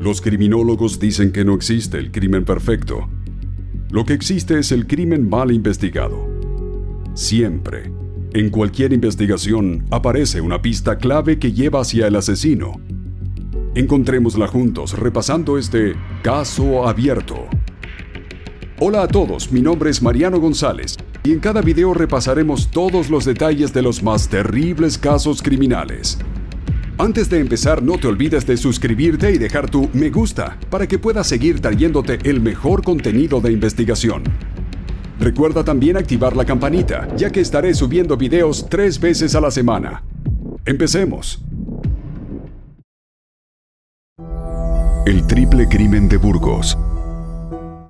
Los criminólogos dicen que no existe el crimen perfecto. Lo que existe es el crimen mal investigado. Siempre, en cualquier investigación, aparece una pista clave que lleva hacia el asesino. Encontrémosla juntos repasando este caso abierto. Hola a todos, mi nombre es Mariano González y en cada video repasaremos todos los detalles de los más terribles casos criminales. Antes de empezar, no te olvides de suscribirte y dejar tu me gusta para que puedas seguir trayéndote el mejor contenido de investigación. Recuerda también activar la campanita, ya que estaré subiendo videos tres veces a la semana. Empecemos. El triple crimen de Burgos.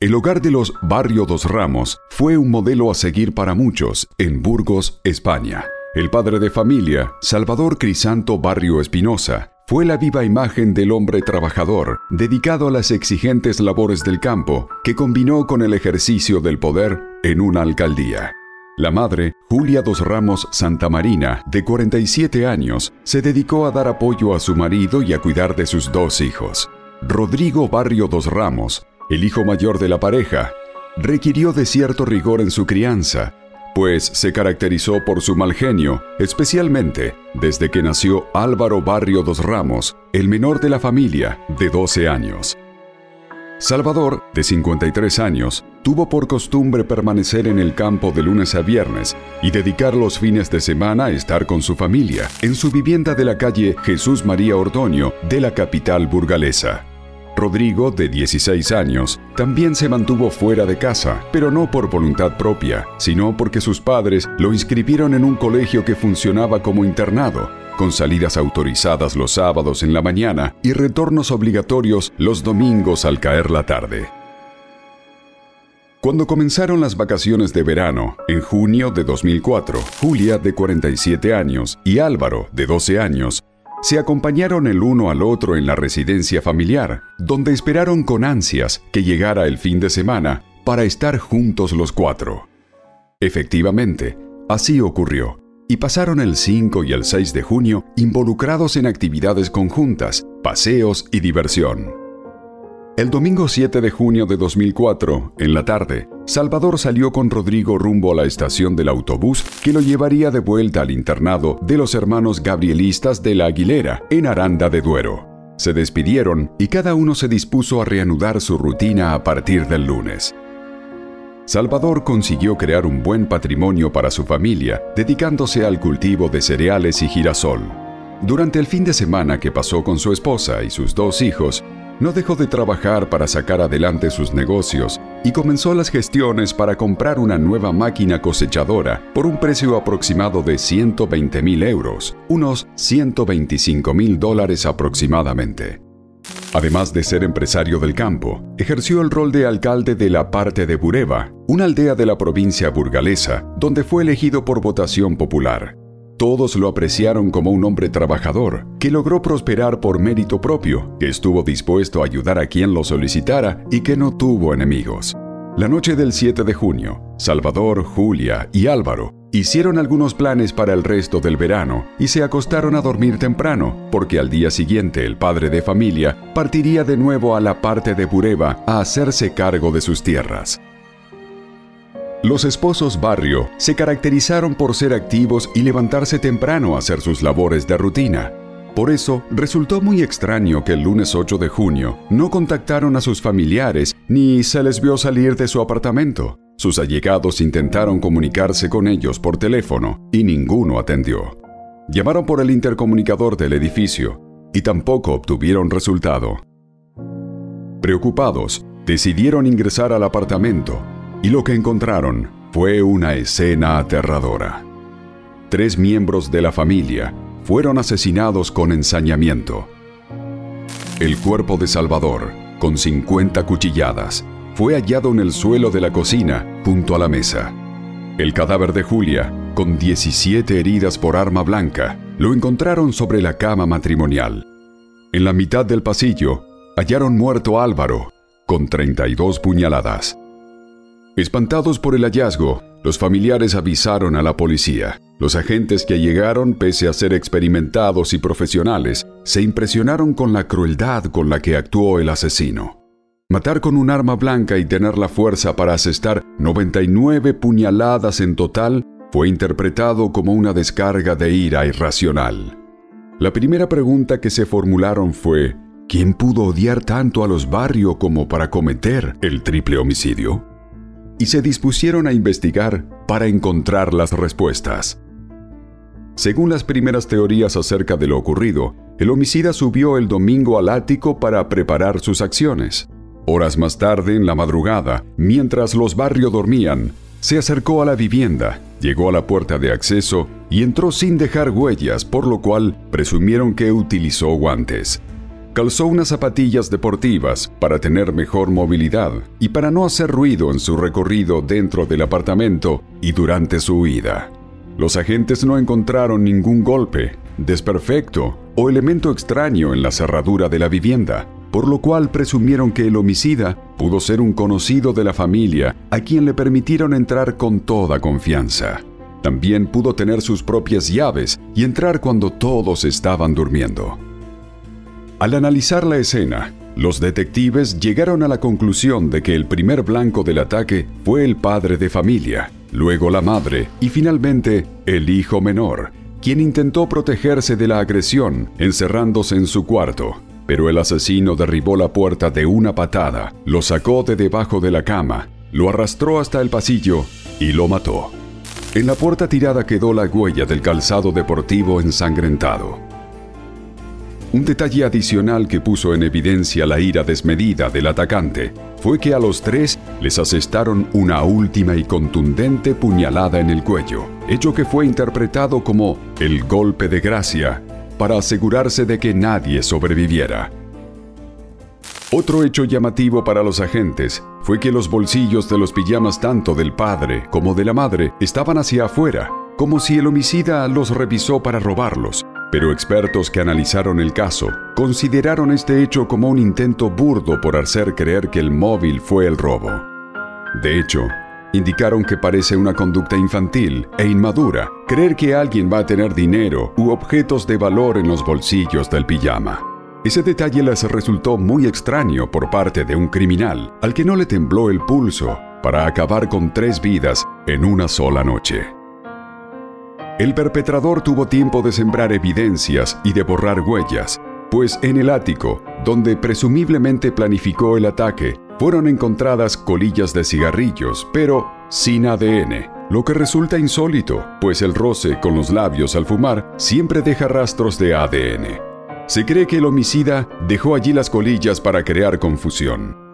El hogar de los Barrio Dos Ramos fue un modelo a seguir para muchos en Burgos, España. El padre de familia, Salvador Crisanto Barrio Espinosa, fue la viva imagen del hombre trabajador, dedicado a las exigentes labores del campo, que combinó con el ejercicio del poder en una alcaldía. La madre, Julia Dos Ramos Santa Marina, de 47 años, se dedicó a dar apoyo a su marido y a cuidar de sus dos hijos. Rodrigo Barrio Dos Ramos, el hijo mayor de la pareja, requirió de cierto rigor en su crianza, pues se caracterizó por su mal genio, especialmente desde que nació Álvaro Barrio Dos Ramos, el menor de la familia, de 12 años. Salvador, de 53 años, tuvo por costumbre permanecer en el campo de lunes a viernes y dedicar los fines de semana a estar con su familia en su vivienda de la calle Jesús María Ordoño de la capital burgalesa. Rodrigo, de 16 años, también se mantuvo fuera de casa, pero no por voluntad propia, sino porque sus padres lo inscribieron en un colegio que funcionaba como internado, con salidas autorizadas los sábados en la mañana y retornos obligatorios los domingos al caer la tarde. Cuando comenzaron las vacaciones de verano, en junio de 2004, Julia, de 47 años, y Álvaro, de 12 años, se acompañaron el uno al otro en la residencia familiar, donde esperaron con ansias que llegara el fin de semana para estar juntos los cuatro. Efectivamente, así ocurrió, y pasaron el 5 y el 6 de junio involucrados en actividades conjuntas, paseos y diversión. El domingo 7 de junio de 2004, en la tarde, Salvador salió con Rodrigo rumbo a la estación del autobús que lo llevaría de vuelta al internado de los hermanos gabrielistas de la Aguilera, en Aranda de Duero. Se despidieron y cada uno se dispuso a reanudar su rutina a partir del lunes. Salvador consiguió crear un buen patrimonio para su familia, dedicándose al cultivo de cereales y girasol. Durante el fin de semana que pasó con su esposa y sus dos hijos, no dejó de trabajar para sacar adelante sus negocios y comenzó las gestiones para comprar una nueva máquina cosechadora por un precio aproximado de 120 mil euros, unos 125 mil dólares aproximadamente. Además de ser empresario del campo, ejerció el rol de alcalde de la parte de Bureba, una aldea de la provincia burgalesa, donde fue elegido por votación popular. Todos lo apreciaron como un hombre trabajador, que logró prosperar por mérito propio, que estuvo dispuesto a ayudar a quien lo solicitara y que no tuvo enemigos. La noche del 7 de junio, Salvador, Julia y Álvaro hicieron algunos planes para el resto del verano y se acostaron a dormir temprano, porque al día siguiente el padre de familia partiría de nuevo a la parte de Bureba a hacerse cargo de sus tierras. Los esposos Barrio se caracterizaron por ser activos y levantarse temprano a hacer sus labores de rutina. Por eso, resultó muy extraño que el lunes 8 de junio no contactaron a sus familiares ni se les vio salir de su apartamento. Sus allegados intentaron comunicarse con ellos por teléfono y ninguno atendió. Llamaron por el intercomunicador del edificio y tampoco obtuvieron resultado. Preocupados, decidieron ingresar al apartamento y lo que encontraron fue una escena aterradora. Tres miembros de la familia fueron asesinados con ensañamiento. El cuerpo de Salvador, con 50 cuchilladas, fue hallado en el suelo de la cocina junto a la mesa. El cadáver de Julia, con 17 heridas por arma blanca, lo encontraron sobre la cama matrimonial. En la mitad del pasillo, hallaron muerto Álvaro, con 32 puñaladas. Espantados por el hallazgo, los familiares avisaron a la policía. Los agentes que llegaron, pese a ser experimentados y profesionales, se impresionaron con la crueldad con la que actuó el asesino. Matar con un arma blanca y tener la fuerza para asestar 99 puñaladas en total fue interpretado como una descarga de ira irracional. La primera pregunta que se formularon fue, ¿quién pudo odiar tanto a los barrios como para cometer el triple homicidio? Y se dispusieron a investigar para encontrar las respuestas. Según las primeras teorías acerca de lo ocurrido, el homicida subió el domingo al ático para preparar sus acciones. Horas más tarde, en la madrugada, mientras los barrios dormían, se acercó a la vivienda, llegó a la puerta de acceso y entró sin dejar huellas, por lo cual presumieron que utilizó guantes. Calzó unas zapatillas deportivas para tener mejor movilidad y para no hacer ruido en su recorrido dentro del apartamento y durante su huida. Los agentes no encontraron ningún golpe, desperfecto o elemento extraño en la cerradura de la vivienda, por lo cual presumieron que el homicida pudo ser un conocido de la familia a quien le permitieron entrar con toda confianza. También pudo tener sus propias llaves y entrar cuando todos estaban durmiendo. Al analizar la escena, los detectives llegaron a la conclusión de que el primer blanco del ataque fue el padre de familia, luego la madre y finalmente el hijo menor, quien intentó protegerse de la agresión encerrándose en su cuarto pero el asesino derribó la puerta de una patada, lo sacó de debajo de la cama, lo arrastró hasta el pasillo y lo mató. En la puerta tirada quedó la huella del calzado deportivo ensangrentado. Un detalle adicional que puso en evidencia la ira desmedida del atacante fue que a los tres les asestaron una última y contundente puñalada en el cuello, hecho que fue interpretado como el golpe de gracia para asegurarse de que nadie sobreviviera. Otro hecho llamativo para los agentes fue que los bolsillos de los pijamas tanto del padre como de la madre estaban hacia afuera, como si el homicida los revisó para robarlos. Pero expertos que analizaron el caso consideraron este hecho como un intento burdo por hacer creer que el móvil fue el robo. De hecho, indicaron que parece una conducta infantil e inmadura creer que alguien va a tener dinero u objetos de valor en los bolsillos del pijama. Ese detalle les resultó muy extraño por parte de un criminal al que no le tembló el pulso para acabar con tres vidas en una sola noche. El perpetrador tuvo tiempo de sembrar evidencias y de borrar huellas, pues en el ático, donde presumiblemente planificó el ataque, fueron encontradas colillas de cigarrillos, pero sin ADN, lo que resulta insólito, pues el roce con los labios al fumar siempre deja rastros de ADN. Se cree que el homicida dejó allí las colillas para crear confusión.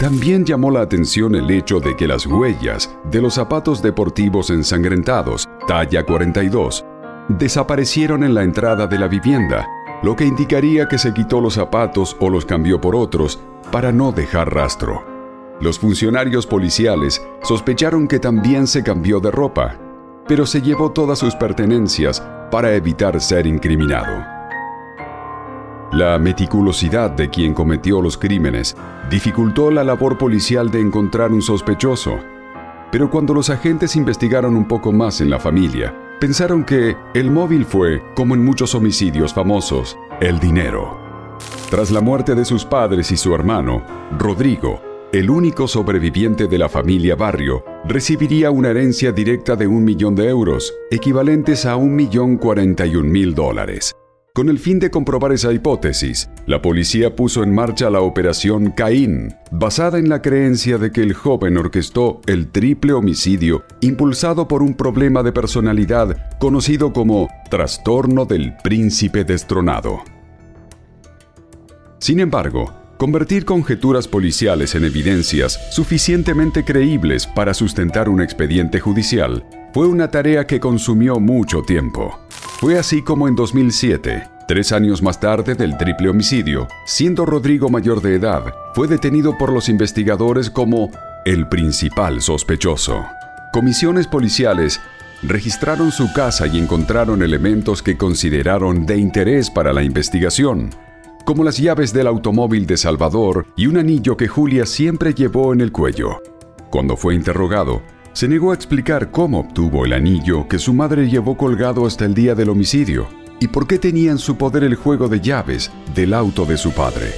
También llamó la atención el hecho de que las huellas de los zapatos deportivos ensangrentados, talla 42, desaparecieron en la entrada de la vivienda, lo que indicaría que se quitó los zapatos o los cambió por otros para no dejar rastro. Los funcionarios policiales sospecharon que también se cambió de ropa, pero se llevó todas sus pertenencias para evitar ser incriminado. La meticulosidad de quien cometió los crímenes dificultó la labor policial de encontrar un sospechoso, pero cuando los agentes investigaron un poco más en la familia, pensaron que el móvil fue, como en muchos homicidios famosos, el dinero. Tras la muerte de sus padres y su hermano, Rodrigo, el único sobreviviente de la familia Barrio, recibiría una herencia directa de un millón de euros, equivalentes a un millón cuarenta y un mil dólares. Con el fin de comprobar esa hipótesis, la policía puso en marcha la operación Caín, basada en la creencia de que el joven orquestó el triple homicidio impulsado por un problema de personalidad conocido como trastorno del príncipe destronado. Sin embargo, convertir conjeturas policiales en evidencias suficientemente creíbles para sustentar un expediente judicial fue una tarea que consumió mucho tiempo. Fue así como en 2007, tres años más tarde del triple homicidio, siendo Rodrigo mayor de edad, fue detenido por los investigadores como el principal sospechoso. Comisiones policiales registraron su casa y encontraron elementos que consideraron de interés para la investigación, como las llaves del automóvil de Salvador y un anillo que Julia siempre llevó en el cuello. Cuando fue interrogado, se negó a explicar cómo obtuvo el anillo que su madre llevó colgado hasta el día del homicidio y por qué tenía en su poder el juego de llaves del auto de su padre.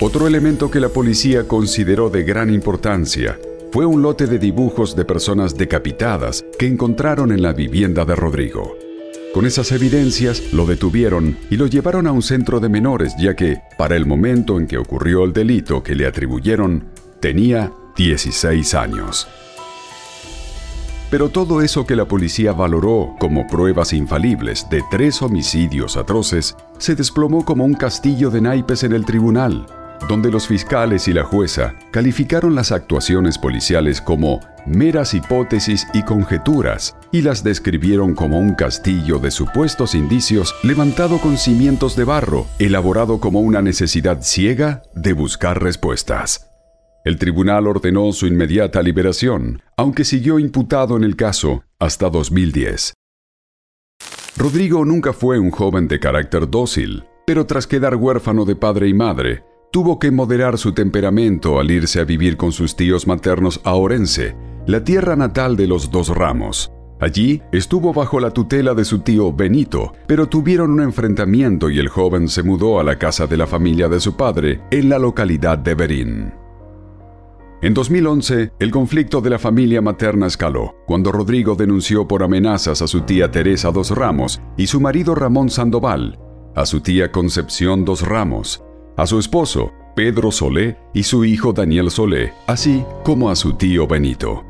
Otro elemento que la policía consideró de gran importancia fue un lote de dibujos de personas decapitadas que encontraron en la vivienda de Rodrigo. Con esas evidencias lo detuvieron y lo llevaron a un centro de menores ya que, para el momento en que ocurrió el delito que le atribuyeron, tenía 16 años. Pero todo eso que la policía valoró como pruebas infalibles de tres homicidios atroces se desplomó como un castillo de naipes en el tribunal, donde los fiscales y la jueza calificaron las actuaciones policiales como meras hipótesis y conjeturas y las describieron como un castillo de supuestos indicios levantado con cimientos de barro, elaborado como una necesidad ciega de buscar respuestas. El tribunal ordenó su inmediata liberación, aunque siguió imputado en el caso hasta 2010. Rodrigo nunca fue un joven de carácter dócil, pero tras quedar huérfano de padre y madre, tuvo que moderar su temperamento al irse a vivir con sus tíos maternos a Orense, la tierra natal de los dos ramos. Allí estuvo bajo la tutela de su tío Benito, pero tuvieron un enfrentamiento y el joven se mudó a la casa de la familia de su padre en la localidad de Berín. En 2011, el conflicto de la familia materna escaló, cuando Rodrigo denunció por amenazas a su tía Teresa Dos Ramos y su marido Ramón Sandoval, a su tía Concepción Dos Ramos, a su esposo, Pedro Solé, y su hijo Daniel Solé, así como a su tío Benito.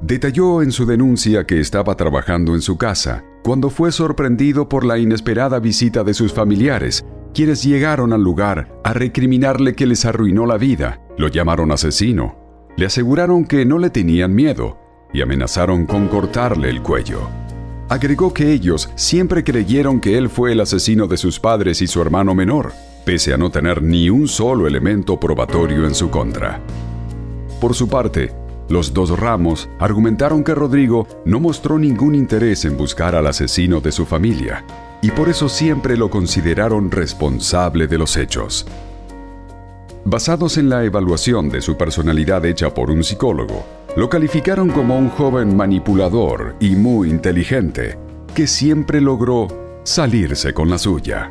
Detalló en su denuncia que estaba trabajando en su casa cuando fue sorprendido por la inesperada visita de sus familiares, quienes llegaron al lugar a recriminarle que les arruinó la vida lo llamaron asesino, le aseguraron que no le tenían miedo y amenazaron con cortarle el cuello. Agregó que ellos siempre creyeron que él fue el asesino de sus padres y su hermano menor, pese a no tener ni un solo elemento probatorio en su contra. Por su parte, los dos ramos argumentaron que Rodrigo no mostró ningún interés en buscar al asesino de su familia, y por eso siempre lo consideraron responsable de los hechos. Basados en la evaluación de su personalidad hecha por un psicólogo, lo calificaron como un joven manipulador y muy inteligente, que siempre logró salirse con la suya.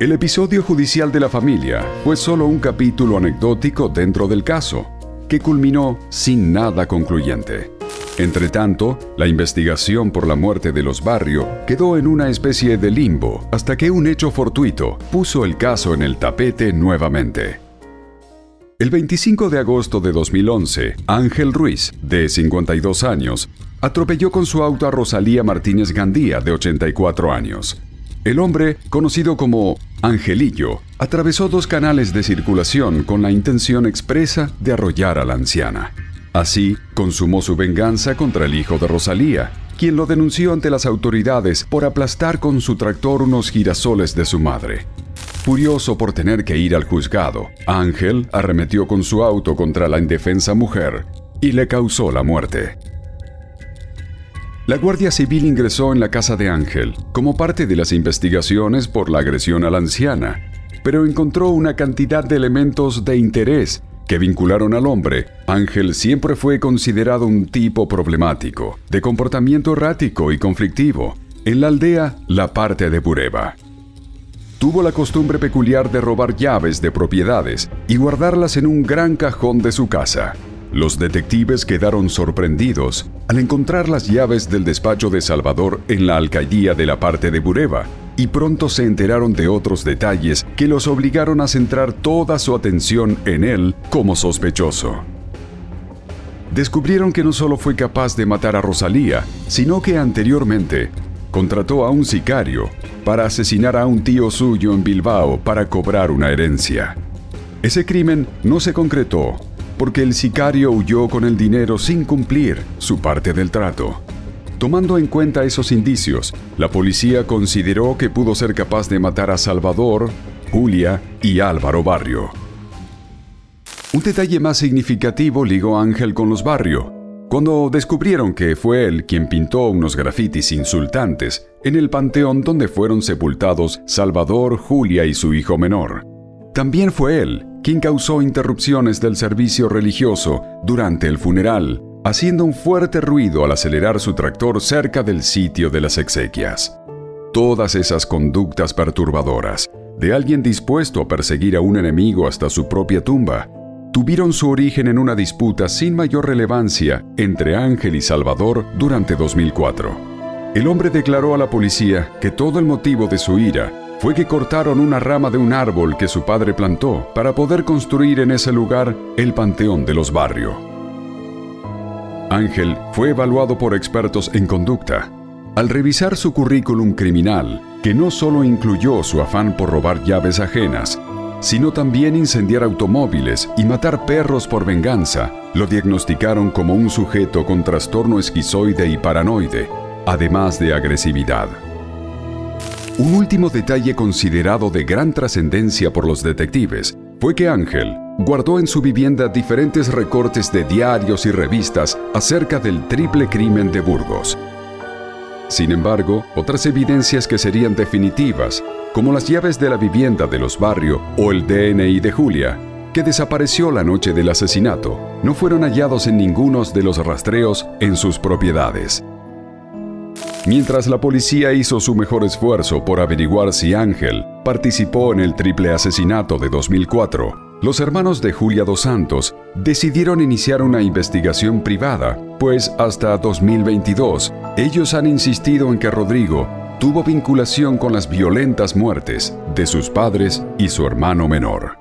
El episodio judicial de la familia fue solo un capítulo anecdótico dentro del caso, que culminó sin nada concluyente. Entretanto, la investigación por la muerte de los Barrio quedó en una especie de limbo hasta que un hecho fortuito puso el caso en el tapete nuevamente. El 25 de agosto de 2011, Ángel Ruiz, de 52 años, atropelló con su auto a Rosalía Martínez Gandía, de 84 años. El hombre, conocido como Angelillo, atravesó dos canales de circulación con la intención expresa de arrollar a la anciana. Así, consumó su venganza contra el hijo de Rosalía, quien lo denunció ante las autoridades por aplastar con su tractor unos girasoles de su madre. Furioso por tener que ir al juzgado, Ángel arremetió con su auto contra la indefensa mujer y le causó la muerte. La Guardia Civil ingresó en la casa de Ángel como parte de las investigaciones por la agresión a la anciana, pero encontró una cantidad de elementos de interés que vincularon al hombre, Ángel siempre fue considerado un tipo problemático, de comportamiento errático y conflictivo, en la aldea La Parte de Bureba. Tuvo la costumbre peculiar de robar llaves de propiedades y guardarlas en un gran cajón de su casa. Los detectives quedaron sorprendidos al encontrar las llaves del despacho de Salvador en la alcaldía de la parte de Bureba, y pronto se enteraron de otros detalles que los obligaron a centrar toda su atención en él como sospechoso. Descubrieron que no solo fue capaz de matar a Rosalía, sino que anteriormente contrató a un sicario para asesinar a un tío suyo en Bilbao para cobrar una herencia. Ese crimen no se concretó porque el sicario huyó con el dinero sin cumplir su parte del trato. Tomando en cuenta esos indicios, la policía consideró que pudo ser capaz de matar a Salvador, Julia y Álvaro Barrio. Un detalle más significativo ligó Ángel con los Barrio, cuando descubrieron que fue él quien pintó unos grafitis insultantes en el panteón donde fueron sepultados Salvador, Julia y su hijo menor. También fue él quien causó interrupciones del servicio religioso durante el funeral, haciendo un fuerte ruido al acelerar su tractor cerca del sitio de las exequias. Todas esas conductas perturbadoras, de alguien dispuesto a perseguir a un enemigo hasta su propia tumba, tuvieron su origen en una disputa sin mayor relevancia entre Ángel y Salvador durante 2004. El hombre declaró a la policía que todo el motivo de su ira fue que cortaron una rama de un árbol que su padre plantó para poder construir en ese lugar el Panteón de los Barrios. Ángel fue evaluado por expertos en conducta. Al revisar su currículum criminal, que no solo incluyó su afán por robar llaves ajenas, sino también incendiar automóviles y matar perros por venganza, lo diagnosticaron como un sujeto con trastorno esquizoide y paranoide, además de agresividad. Un último detalle considerado de gran trascendencia por los detectives fue que Ángel guardó en su vivienda diferentes recortes de diarios y revistas acerca del triple crimen de Burgos. Sin embargo, otras evidencias que serían definitivas, como las llaves de la vivienda de los barrios o el DNI de Julia, que desapareció la noche del asesinato, no fueron hallados en ninguno de los rastreos en sus propiedades. Mientras la policía hizo su mejor esfuerzo por averiguar si Ángel participó en el triple asesinato de 2004, los hermanos de Julia Dos Santos decidieron iniciar una investigación privada, pues hasta 2022 ellos han insistido en que Rodrigo tuvo vinculación con las violentas muertes de sus padres y su hermano menor.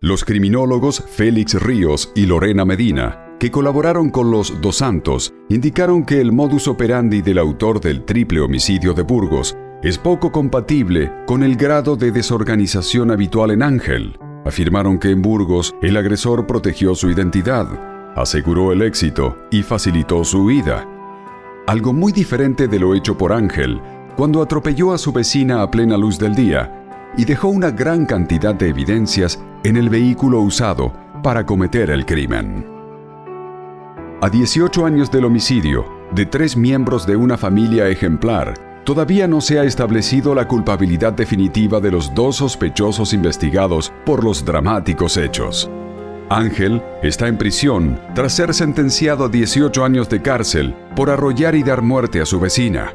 Los criminólogos Félix Ríos y Lorena Medina que colaboraron con los Dos Santos indicaron que el modus operandi del autor del triple homicidio de Burgos es poco compatible con el grado de desorganización habitual en Ángel. Afirmaron que en Burgos el agresor protegió su identidad, aseguró el éxito y facilitó su huida. Algo muy diferente de lo hecho por Ángel cuando atropelló a su vecina a plena luz del día y dejó una gran cantidad de evidencias en el vehículo usado para cometer el crimen. A 18 años del homicidio de tres miembros de una familia ejemplar, todavía no se ha establecido la culpabilidad definitiva de los dos sospechosos investigados por los dramáticos hechos. Ángel está en prisión tras ser sentenciado a 18 años de cárcel por arrollar y dar muerte a su vecina.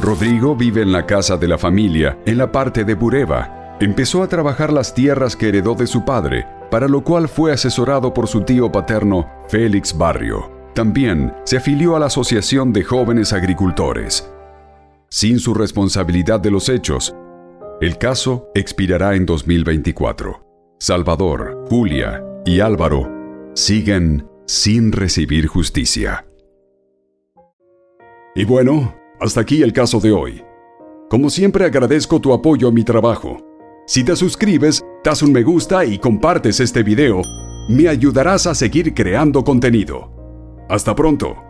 Rodrigo vive en la casa de la familia, en la parte de Bureba. Empezó a trabajar las tierras que heredó de su padre para lo cual fue asesorado por su tío paterno, Félix Barrio. También se afilió a la Asociación de Jóvenes Agricultores. Sin su responsabilidad de los hechos, el caso expirará en 2024. Salvador, Julia y Álvaro siguen sin recibir justicia. Y bueno, hasta aquí el caso de hoy. Como siempre agradezco tu apoyo a mi trabajo. Si te suscribes, das un me gusta y compartes este video, me ayudarás a seguir creando contenido. Hasta pronto.